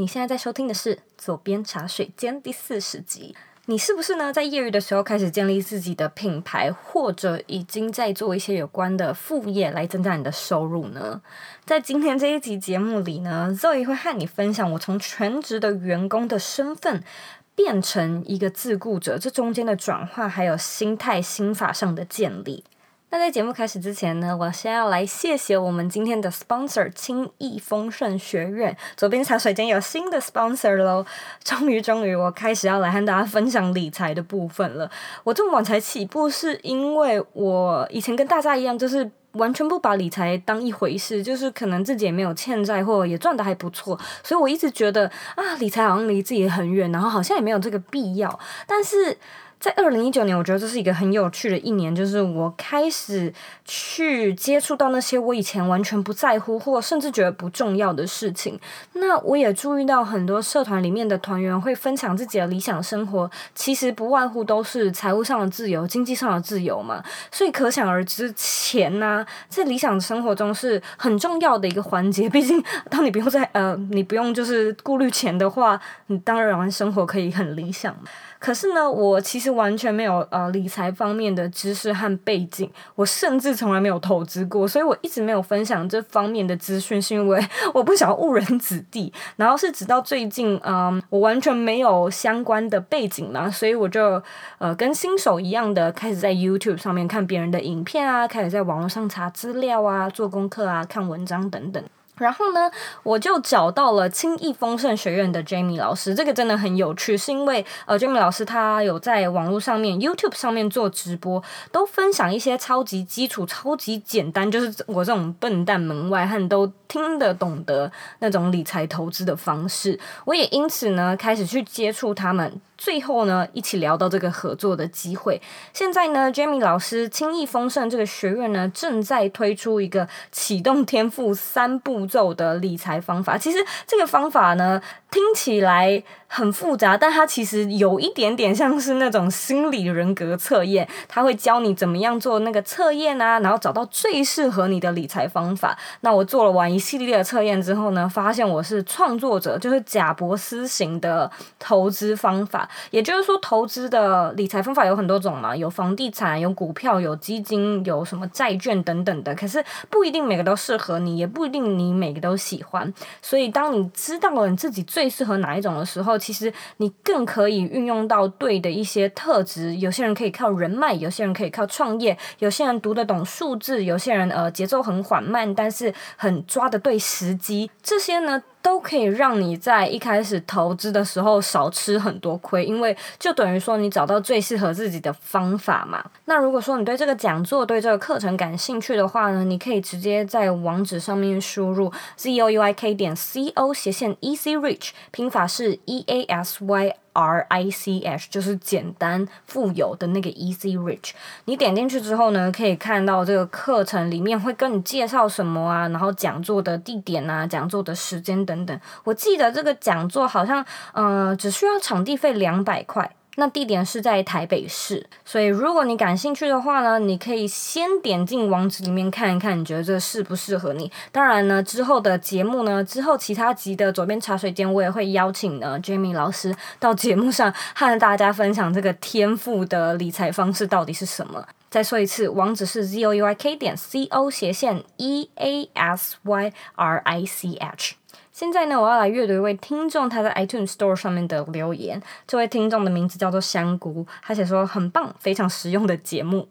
你现在在收听的是《左边茶水间》第四十集。你是不是呢？在业余的时候开始建立自己的品牌，或者已经在做一些有关的副业来增加你的收入呢？在今天这一集节目里呢，Zoe 会和你分享我从全职的员工的身份变成一个自雇者，这中间的转化，还有心态心法上的建立。那在节目开始之前呢，我先要来谢谢我们今天的 sponsor 轻易丰盛学院。左边茶水间有新的 sponsor 喽，终于终于，我开始要来和大家分享理财的部分了。我这么晚才起步，是因为我以前跟大家一样，就是完全不把理财当一回事，就是可能自己也没有欠债，或也赚得还不错，所以我一直觉得啊，理财好像离自己很远，然后好像也没有这个必要，但是。在二零一九年，我觉得这是一个很有趣的一年，就是我开始去接触到那些我以前完全不在乎或甚至觉得不重要的事情。那我也注意到很多社团里面的团员会分享自己的理想生活，其实不外乎都是财务上的自由、经济上的自由嘛。所以可想而知，钱呢，在理想生活中是很重要的一个环节。毕竟，当你不用在呃，你不用就是顾虑钱的话，你当然生活可以很理想。可是呢，我其实完全没有呃理财方面的知识和背景，我甚至从来没有投资过，所以我一直没有分享这方面的资讯，是因为 我不想误人子弟。然后是直到最近，嗯、我完全没有相关的背景嘛，所以我就呃跟新手一样的开始在 YouTube 上面看别人的影片啊，开始在网络上查资料啊，做功课啊，看文章等等。然后呢，我就找到了轻易丰盛学院的 Jamie 老师，这个真的很有趣，是因为呃，Jamie 老师他有在网络上面 YouTube 上面做直播，都分享一些超级基础、超级简单，就是我这种笨蛋门外汉都听得懂的那种理财投资的方式。我也因此呢，开始去接触他们。最后呢，一起聊到这个合作的机会。现在呢，Jamie 老师轻易丰盛这个学院呢，正在推出一个启动天赋三步骤的理财方法。其实这个方法呢，听起来很复杂，但它其实有一点点像是那种心理人格测验。他会教你怎么样做那个测验啊，然后找到最适合你的理财方法。那我做了完一系列的测验之后呢，发现我是创作者，就是贾伯斯型的投资方法。也就是说，投资的理财方法有很多种嘛，有房地产、有股票、有基金、有什么债券等等的。可是不一定每个都适合你，也不一定你每个都喜欢。所以，当你知道了你自己最适合哪一种的时候，其实你更可以运用到对的一些特质。有些人可以靠人脉，有些人可以靠创业，有些人读得懂数字，有些人呃节奏很缓慢，但是很抓得对时机。这些呢，都可以让你在一开始投资的时候少吃很多亏，因为就等于说你找到最适合自己的方法嘛。那如果说你对这个讲座、对这个课程感兴趣的话呢，你可以直接在网址上面输入 z o u i k 点 c o 斜线 easy rich，拼法是 e a s y。R I C H 就是简单富有的那个 Easy Rich，你点进去之后呢，可以看到这个课程里面会跟你介绍什么啊，然后讲座的地点啊，讲座的时间等等。我记得这个讲座好像，呃，只需要场地费两百块。那地点是在台北市，所以如果你感兴趣的话呢，你可以先点进网址里面看一看，你觉得这适不适合你？当然呢，之后的节目呢，之后其他集的左边茶水间，我也会邀请呢 Jamie 老师到节目上和大家分享这个天赋的理财方式到底是什么。再说一次，网址是 z o u i k 点 c o 斜线 e a s y r i c h。现在呢，我要来阅读一位听众他在 iTunes Store 上面的留言。这位听众的名字叫做香菇，他写说很棒，非常实用的节目。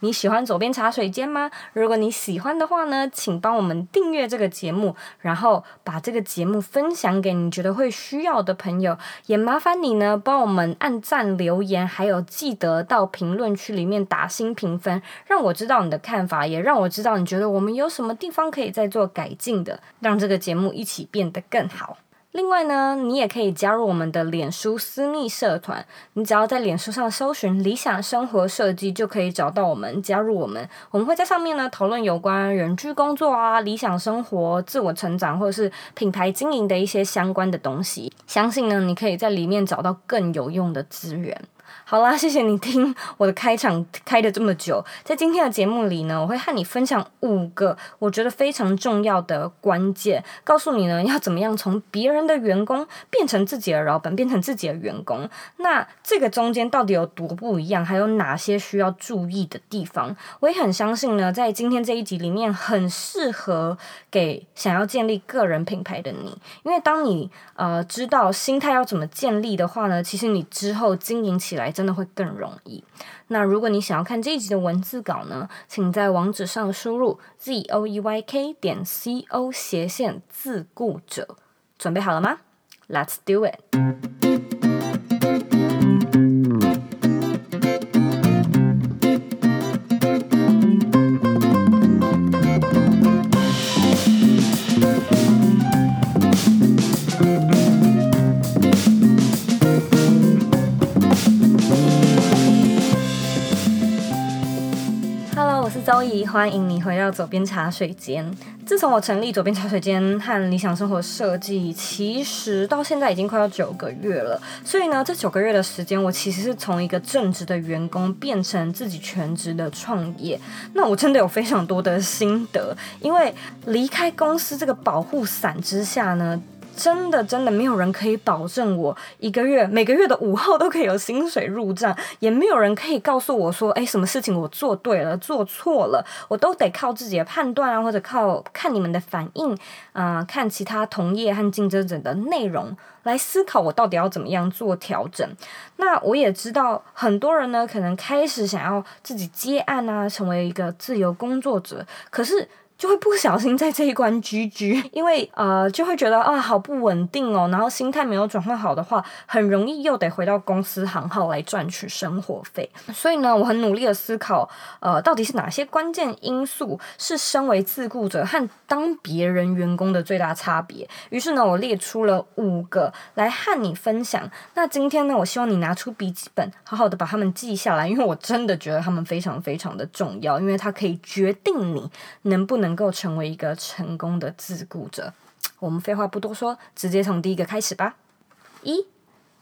你喜欢左边茶水间吗？如果你喜欢的话呢，请帮我们订阅这个节目，然后把这个节目分享给你觉得会需要的朋友。也麻烦你呢，帮我们按赞、留言，还有记得到评论区里面打新评分，让我知道你的看法，也让我知道你觉得我们有什么地方可以再做改进的，让这个节目一起变得更好。另外呢，你也可以加入我们的脸书私密社团。你只要在脸书上搜寻“理想生活设计”，就可以找到我们，加入我们。我们会在上面呢讨论有关人居工作啊、理想生活、自我成长或者是品牌经营的一些相关的东西。相信呢，你可以在里面找到更有用的资源。好啦，谢谢你听我的开场 开的这么久。在今天的节目里呢，我会和你分享五个我觉得非常重要的关键，告诉你呢要怎么样从别人的员工变成自己的老板，变成自己的员工。那这个中间到底有多不一样？还有哪些需要注意的地方？我也很相信呢，在今天这一集里面，很适合给想要建立个人品牌的你，因为当你呃知道心态要怎么建立的话呢，其实你之后经营起来。真的会更容易。那如果你想要看这一集的文字稿呢，请在网址上输入 z o e y k 点 c o 斜线自顾者。准备好了吗？Let's do it。Hello，我是周怡，欢迎你回到左边茶水间。自从我成立左边茶水间和理想生活设计，其实到现在已经快要九个月了。所以呢，这九个月的时间，我其实是从一个正职的员工变成自己全职的创业。那我真的有非常多的心得，因为离开公司这个保护伞之下呢。真的真的没有人可以保证我一个月每个月的五号都可以有薪水入账，也没有人可以告诉我说，哎，什么事情我做对了，做错了，我都得靠自己的判断啊，或者靠看你们的反应啊，看其他同业和竞争者的内容来思考我到底要怎么样做调整。那我也知道很多人呢，可能开始想要自己接案啊，成为一个自由工作者，可是。就会不小心在这一关 GG，因为呃就会觉得啊好不稳定哦，然后心态没有转换好的话，很容易又得回到公司行号来赚取生活费。所以呢，我很努力的思考，呃，到底是哪些关键因素是身为自雇者和当别人员工的最大差别。于是呢，我列出了五个来和你分享。那今天呢，我希望你拿出笔记本，好好的把它们记下来，因为我真的觉得它们非常非常的重要，因为它可以决定你能不能。能够成为一个成功的自雇者，我们废话不多说，直接从第一个开始吧。一，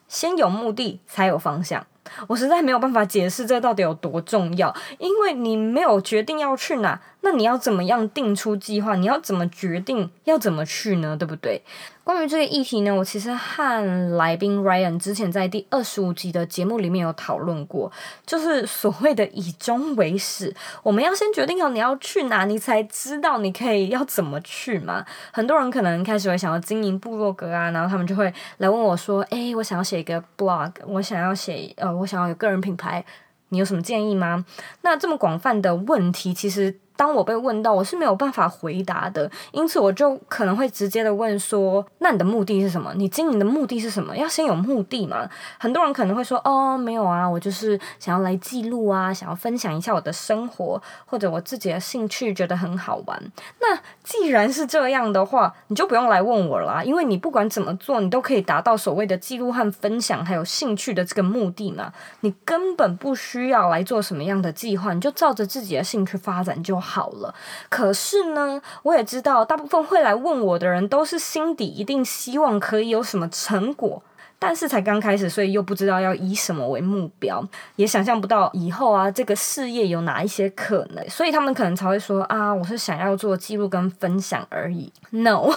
先有目的才有方向。我实在没有办法解释这到底有多重要，因为你没有决定要去哪。那你要怎么样定出计划？你要怎么决定要怎么去呢？对不对？关于这个议题呢，我其实和来宾 Ryan 之前在第二十五集的节目里面有讨论过，就是所谓的以终为始，我们要先决定好你要去哪，你才知道你可以要怎么去嘛。很多人可能开始会想要经营部落格啊，然后他们就会来问我说：“诶，我想要写一个 blog，我想要写呃，我想要有个人品牌，你有什么建议吗？”那这么广泛的问题，其实。当我被问到，我是没有办法回答的，因此我就可能会直接的问说：“那你的目的是什么？你经营的目的是什么？要先有目的嘛？”很多人可能会说：“哦，没有啊，我就是想要来记录啊，想要分享一下我的生活或者我自己的兴趣，觉得很好玩。”那既然是这样的话，你就不用来问我啦，因为你不管怎么做，你都可以达到所谓的记录和分享还有兴趣的这个目的嘛。你根本不需要来做什么样的计划，你就照着自己的兴趣发展就好。好了，可是呢，我也知道，大部分会来问我的人，都是心底一定希望可以有什么成果。但是才刚开始，所以又不知道要以什么为目标，也想象不到以后啊，这个事业有哪一些可能，所以他们可能才会说啊，我是想要做记录跟分享而已。No，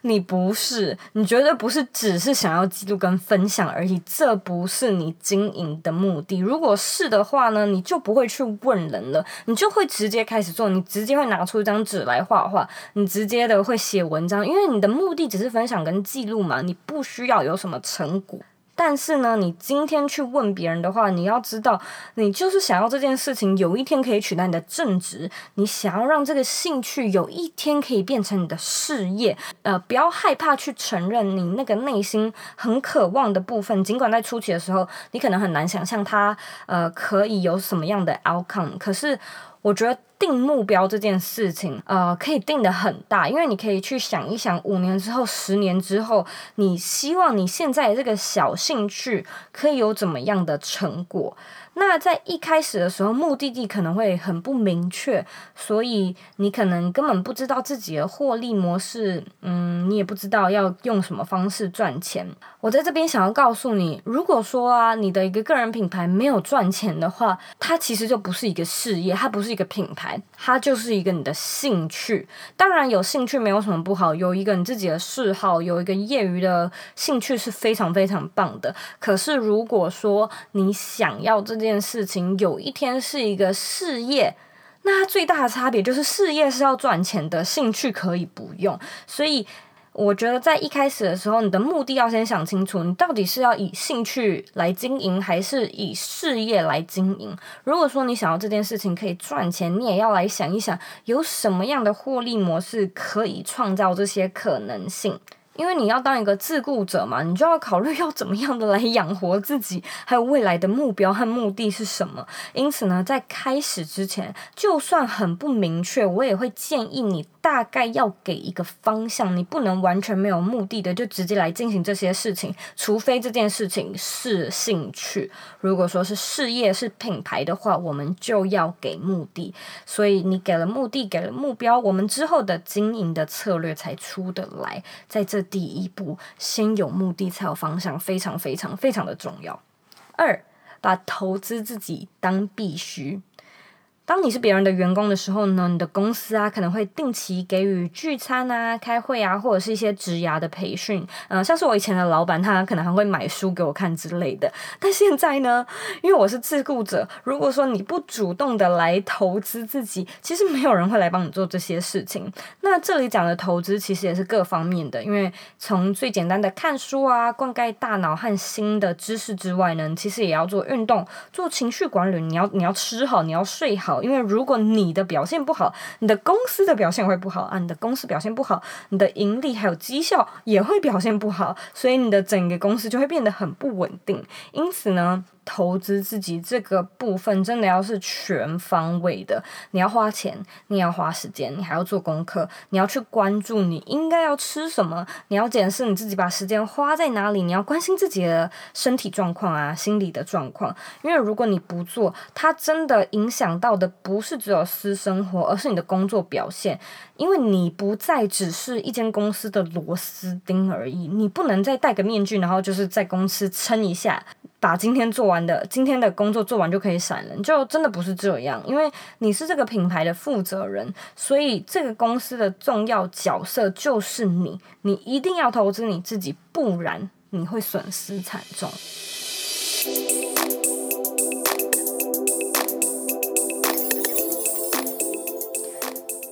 你不是，你绝对不是只是想要记录跟分享而已，这不是你经营的目的。如果是的话呢，你就不会去问人了，你就会直接开始做，你直接会拿出一张纸来画画，你直接的会写文章，因为你的目的只是分享跟记录嘛，你不需要有什么成。但是呢，你今天去问别人的话，你要知道，你就是想要这件事情有一天可以取代你的正职，你想要让这个兴趣有一天可以变成你的事业，呃，不要害怕去承认你那个内心很渴望的部分，尽管在初期的时候，你可能很难想象它，呃，可以有什么样的 outcome，可是。我觉得定目标这件事情，呃，可以定得很大，因为你可以去想一想，五年之后、十年之后，你希望你现在这个小兴趣可以有怎么样的成果。那在一开始的时候，目的地可能会很不明确，所以你可能根本不知道自己的获利模式，嗯，你也不知道要用什么方式赚钱。我在这边想要告诉你，如果说啊，你的一个个人品牌没有赚钱的话，它其实就不是一个事业，它不是一个品牌，它就是一个你的兴趣。当然，有兴趣没有什么不好，有一个你自己的嗜好，有一个业余的兴趣是非常非常棒的。可是，如果说你想要这件件事情有一天是一个事业，那它最大的差别就是事业是要赚钱的，兴趣可以不用。所以，我觉得在一开始的时候，你的目的要先想清楚，你到底是要以兴趣来经营，还是以事业来经营。如果说你想要这件事情可以赚钱，你也要来想一想，有什么样的获利模式可以创造这些可能性。因为你要当一个自雇者嘛，你就要考虑要怎么样的来养活自己，还有未来的目标和目的是什么。因此呢，在开始之前，就算很不明确，我也会建议你。大概要给一个方向，你不能完全没有目的的就直接来进行这些事情，除非这件事情是兴趣。如果说是事业、是品牌的话，我们就要给目的。所以你给了目的，给了目标，我们之后的经营的策略才出得来。在这第一步，先有目的才有方向，非常非常非常的重要。二，把投资自己当必须。当你是别人的员工的时候呢，你的公司啊可能会定期给予聚餐啊、开会啊，或者是一些职涯的培训。嗯、像是我以前的老板，他可能还会买书给我看之类的。但现在呢，因为我是自雇者，如果说你不主动的来投资自己，其实没有人会来帮你做这些事情。那这里讲的投资其实也是各方面的，因为从最简单的看书啊、灌溉大脑和新的知识之外呢，其实也要做运动、做情绪管理。你要你要吃好，你要睡好。因为如果你的表现不好，你的公司的表现会不好啊。你的公司表现不好，你的盈利还有绩效也会表现不好，所以你的整个公司就会变得很不稳定。因此呢，投资自己这个部分真的要是全方位的，你要花钱，你要花时间，你还要做功课，你要去关注你应该要吃什么，你要检视你自己把时间花在哪里，你要关心自己的身体状况啊，心理的状况，因为如果你不做，它真的影响到的不是只有私生活，而是你的工作表现，因为你不再只是一间公司的螺丝钉而已，你不能再戴个面具，然后就是在公司撑一下。把今天做完的，今天的工作做完就可以闪人，就真的不是这样。因为你是这个品牌的负责人，所以这个公司的重要角色就是你，你一定要投资你自己，不然你会损失惨重。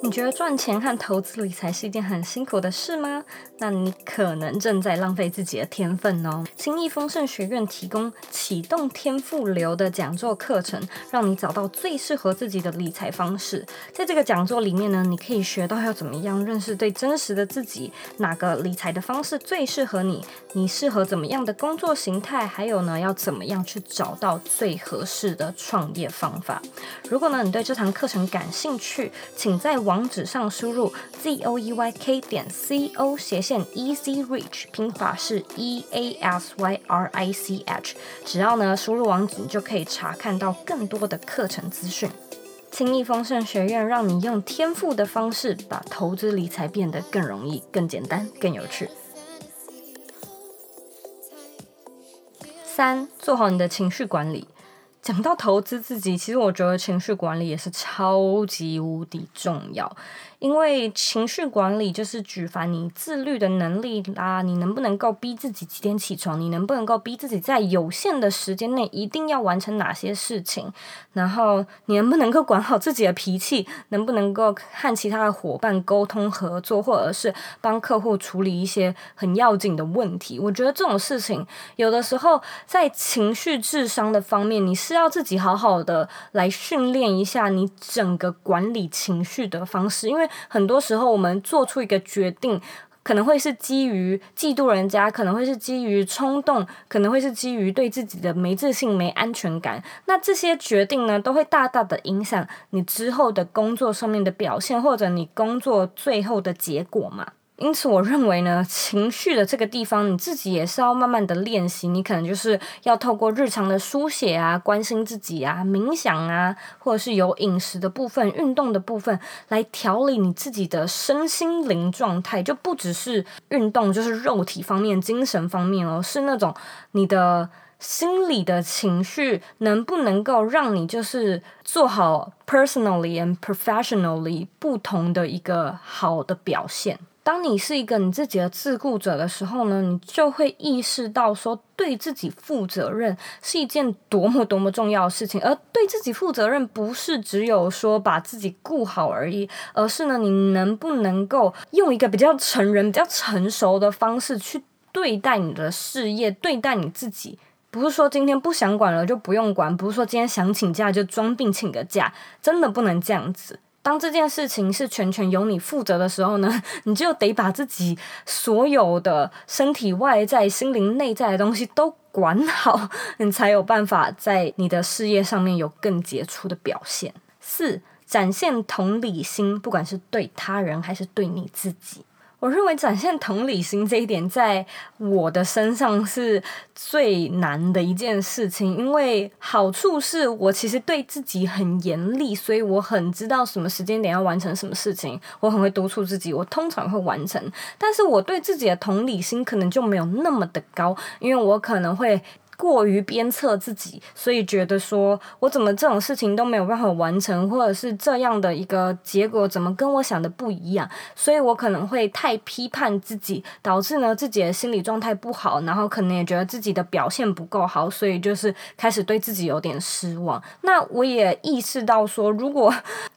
你觉得赚钱和投资理财是一件很辛苦的事吗？那你可能正在浪费自己的天分哦。新易丰盛学院提供启动天赋流的讲座课程，让你找到最适合自己的理财方式。在这个讲座里面呢，你可以学到要怎么样认识最真实的自己，哪个理财的方式最适合你，你适合怎么样的工作形态，还有呢，要怎么样去找到最合适的创业方法。如果呢，你对这堂课程感兴趣，请在网网址上输入 z o e y k 点 c o 斜线 easy rich，拼法是 e a s y r i c h。只要呢输入网址，就可以查看到更多的课程资讯。轻易丰盛学院让你用天赋的方式，把投资理财变得更容易、更简单、更有趣。三，做好你的情绪管理。讲到投资自己，其实我觉得情绪管理也是超级无敌重要。因为情绪管理就是举凡你自律的能力啦，你能不能够逼自己几点起床？你能不能够逼自己在有限的时间内一定要完成哪些事情？然后你能不能够管好自己的脾气？能不能够和其他的伙伴沟通合作，或者是帮客户处理一些很要紧的问题？我觉得这种事情有的时候在情绪智商的方面，你是要自己好好的来训练一下你整个管理情绪的方式，因为。很多时候，我们做出一个决定，可能会是基于嫉妒人家，可能会是基于冲动，可能会是基于对自己的没自信、没安全感。那这些决定呢，都会大大的影响你之后的工作上面的表现，或者你工作最后的结果嘛。因此，我认为呢，情绪的这个地方，你自己也是要慢慢的练习。你可能就是要透过日常的书写啊、关心自己啊、冥想啊，或者是有饮食的部分、运动的部分，来调理你自己的身心灵状态。就不只是运动，就是肉体方面、精神方面哦，是那种你的心理的情绪能不能够让你就是做好 personally and professionally 不同的一个好的表现。当你是一个你自己的自顾者的时候呢，你就会意识到说，对自己负责任是一件多么多么重要的事情。而对自己负责任，不是只有说把自己顾好而已，而是呢，你能不能够用一个比较成人、比较成熟的方式去对待你的事业，对待你自己。不是说今天不想管了就不用管，不是说今天想请假就装病请个假，真的不能这样子。当这件事情是全权由你负责的时候呢，你就得把自己所有的身体外在、心灵内在的东西都管好，你才有办法在你的事业上面有更杰出的表现。四，展现同理心，不管是对他人还是对你自己。我认为展现同理心这一点，在我的身上是最难的一件事情，因为好处是我其实对自己很严厉，所以我很知道什么时间点要完成什么事情，我很会督促自己，我通常会完成。但是我对自己的同理心可能就没有那么的高，因为我可能会。过于鞭策自己，所以觉得说我怎么这种事情都没有办法完成，或者是这样的一个结果怎么跟我想的不一样，所以我可能会太批判自己，导致呢自己的心理状态不好，然后可能也觉得自己的表现不够好，所以就是开始对自己有点失望。那我也意识到说，如果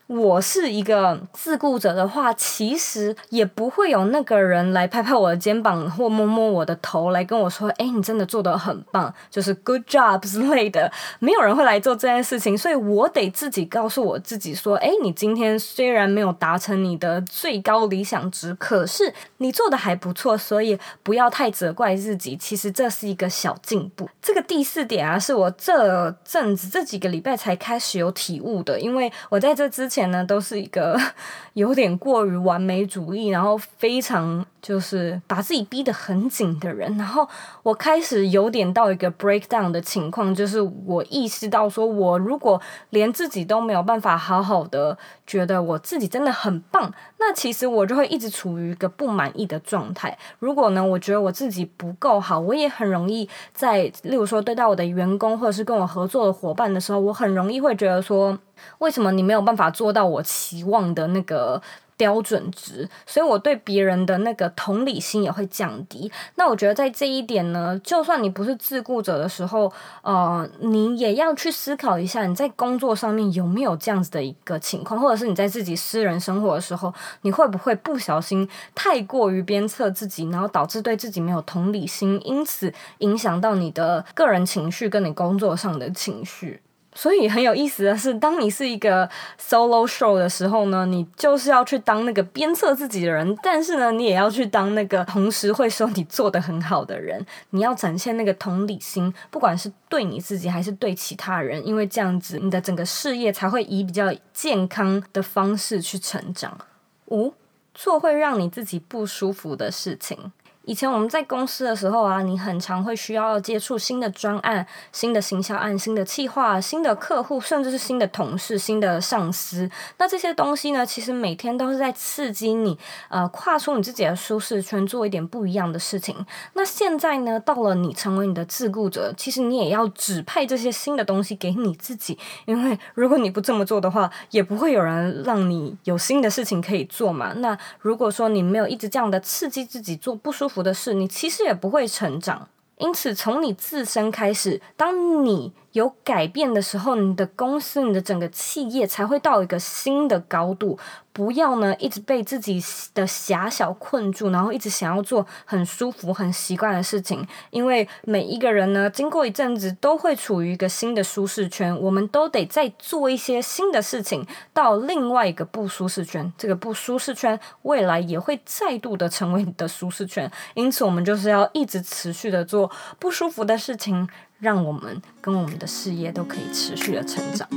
我是一个自顾者的话，其实也不会有那个人来拍拍我的肩膀或摸摸我的头来跟我说：“哎，你真的做得很棒，就是 good job 之类的。”没有人会来做这件事情，所以我得自己告诉我自己说：“哎，你今天虽然没有达成你的最高理想值，可是你做的还不错，所以不要太责怪自己。其实这是一个小进步。”这个第四点啊，是我这阵子这几个礼拜才开始有体悟的，因为我在这之前。前呢都是一个 有点过于完美主义，然后非常就是把自己逼得很紧的人。然后我开始有点到一个 breakdown 的情况，就是我意识到说，我如果连自己都没有办法好好的觉得我自己真的很棒，那其实我就会一直处于一个不满意的状态。如果呢，我觉得我自己不够好，我也很容易在，例如说对待我的员工或者是跟我合作的伙伴的时候，我很容易会觉得说。为什么你没有办法做到我期望的那个标准值？所以我对别人的那个同理心也会降低。那我觉得在这一点呢，就算你不是自顾者的时候，呃，你也要去思考一下，你在工作上面有没有这样子的一个情况，或者是你在自己私人生活的时候，你会不会不小心太过于鞭策自己，然后导致对自己没有同理心，因此影响到你的个人情绪跟你工作上的情绪。所以很有意思的是，当你是一个 solo show 的时候呢，你就是要去当那个鞭策自己的人，但是呢，你也要去当那个同时会说你做得很好的人。你要展现那个同理心，不管是对你自己还是对其他人，因为这样子你的整个事业才会以比较健康的方式去成长。五，做会让你自己不舒服的事情。以前我们在公司的时候啊，你很常会需要接触新的专案、新的行销案、新的企划、新的客户，甚至是新的同事、新的上司。那这些东西呢，其实每天都是在刺激你，呃，跨出你自己的舒适圈，做一点不一样的事情。那现在呢，到了你成为你的自顾者，其实你也要指派这些新的东西给你自己，因为如果你不这么做的话，也不会有人让你有新的事情可以做嘛。那如果说你没有一直这样的刺激自己做不舒服的事，你其实也不会成长。因此，从你自身开始，当你有改变的时候，你的公司、你的整个企业才会到一个新的高度。不要呢，一直被自己的狭小困住，然后一直想要做很舒服、很习惯的事情。因为每一个人呢，经过一阵子都会处于一个新的舒适圈，我们都得再做一些新的事情，到另外一个不舒适圈。这个不舒适圈未来也会再度的成为你的舒适圈。因此，我们就是要一直持续的做不舒服的事情，让我们跟我们的事业都可以持续的成长。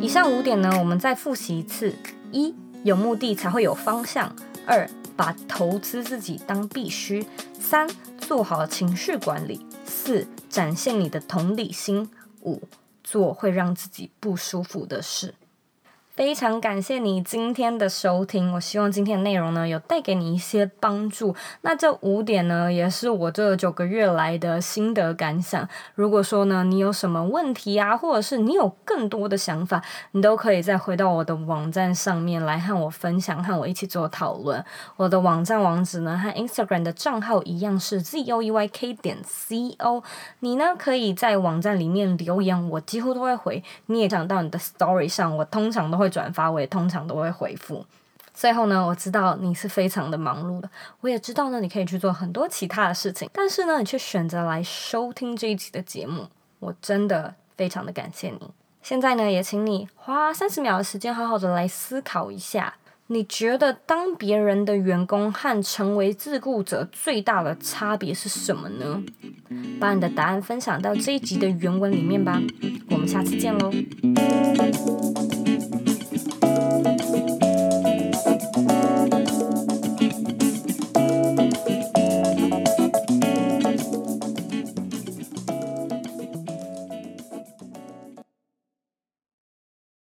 以上五点呢，我们再复习一次：一、有目的才会有方向；二，把投资自己当必须；三，做好情绪管理；四，展现你的同理心；五，做会让自己不舒服的事。非常感谢你今天的收听，我希望今天的内容呢有带给你一些帮助。那这五点呢也是我这九个月来的心得感想。如果说呢你有什么问题啊，或者是你有更多的想法，你都可以再回到我的网站上面来和我分享，和我一起做讨论。我的网站网址呢和 Instagram 的账号一样是 zoeyk 点 co。你呢可以在网站里面留言，我几乎都会回。你也讲到你的 Story 上，我通常都会。会转发，我也通常都会回复。最后呢，我知道你是非常的忙碌的，我也知道呢，你可以去做很多其他的事情，但是呢，你却选择来收听这一集的节目，我真的非常的感谢你。现在呢，也请你花三十秒的时间，好好的来思考一下，你觉得当别人的员工和成为自雇者最大的差别是什么呢？把你的答案分享到这一集的原文里面吧。我们下次见喽。